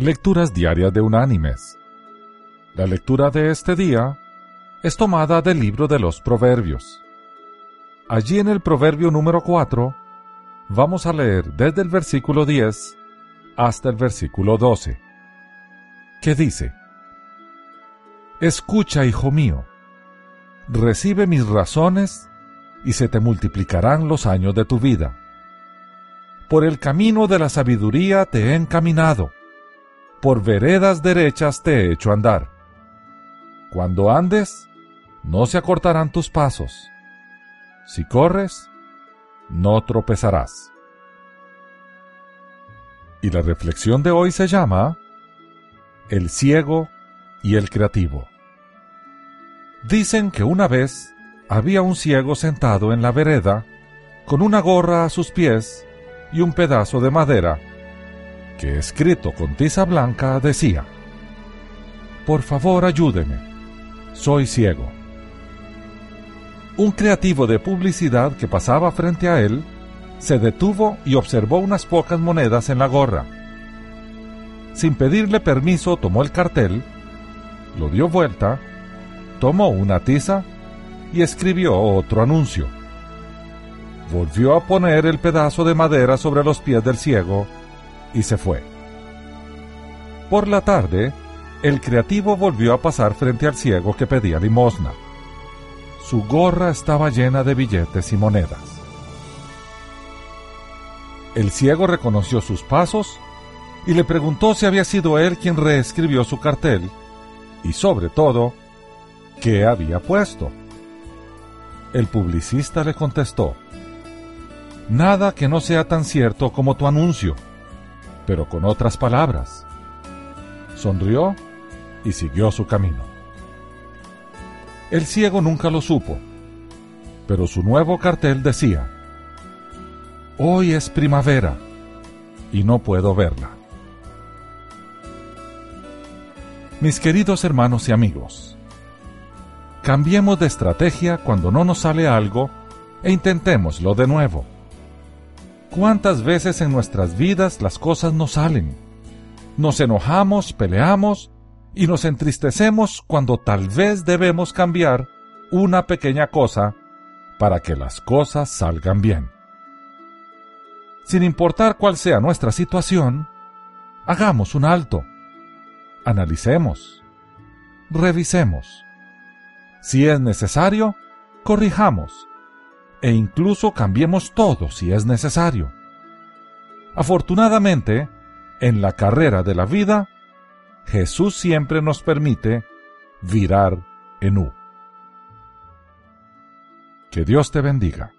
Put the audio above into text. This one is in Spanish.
Lecturas Diarias de Unánimes. La lectura de este día es tomada del libro de los Proverbios. Allí en el Proverbio número 4 vamos a leer desde el versículo 10 hasta el versículo 12, que dice, Escucha, hijo mío, recibe mis razones y se te multiplicarán los años de tu vida. Por el camino de la sabiduría te he encaminado por veredas derechas te he hecho andar. Cuando andes, no se acortarán tus pasos. Si corres, no tropezarás. Y la reflexión de hoy se llama El ciego y el creativo. Dicen que una vez había un ciego sentado en la vereda con una gorra a sus pies y un pedazo de madera que escrito con tiza blanca decía, Por favor ayúdeme, soy ciego. Un creativo de publicidad que pasaba frente a él se detuvo y observó unas pocas monedas en la gorra. Sin pedirle permiso tomó el cartel, lo dio vuelta, tomó una tiza y escribió otro anuncio. Volvió a poner el pedazo de madera sobre los pies del ciego y se fue. Por la tarde, el creativo volvió a pasar frente al ciego que pedía limosna. Su gorra estaba llena de billetes y monedas. El ciego reconoció sus pasos y le preguntó si había sido él quien reescribió su cartel y sobre todo, qué había puesto. El publicista le contestó, Nada que no sea tan cierto como tu anuncio pero con otras palabras. Sonrió y siguió su camino. El ciego nunca lo supo, pero su nuevo cartel decía, Hoy es primavera y no puedo verla. Mis queridos hermanos y amigos, cambiemos de estrategia cuando no nos sale algo e intentémoslo de nuevo. ¿Cuántas veces en nuestras vidas las cosas no salen? Nos enojamos, peleamos y nos entristecemos cuando tal vez debemos cambiar una pequeña cosa para que las cosas salgan bien. Sin importar cuál sea nuestra situación, hagamos un alto, analicemos, revisemos. Si es necesario, corrijamos e incluso cambiemos todo si es necesario. Afortunadamente, en la carrera de la vida, Jesús siempre nos permite virar en U. Que Dios te bendiga.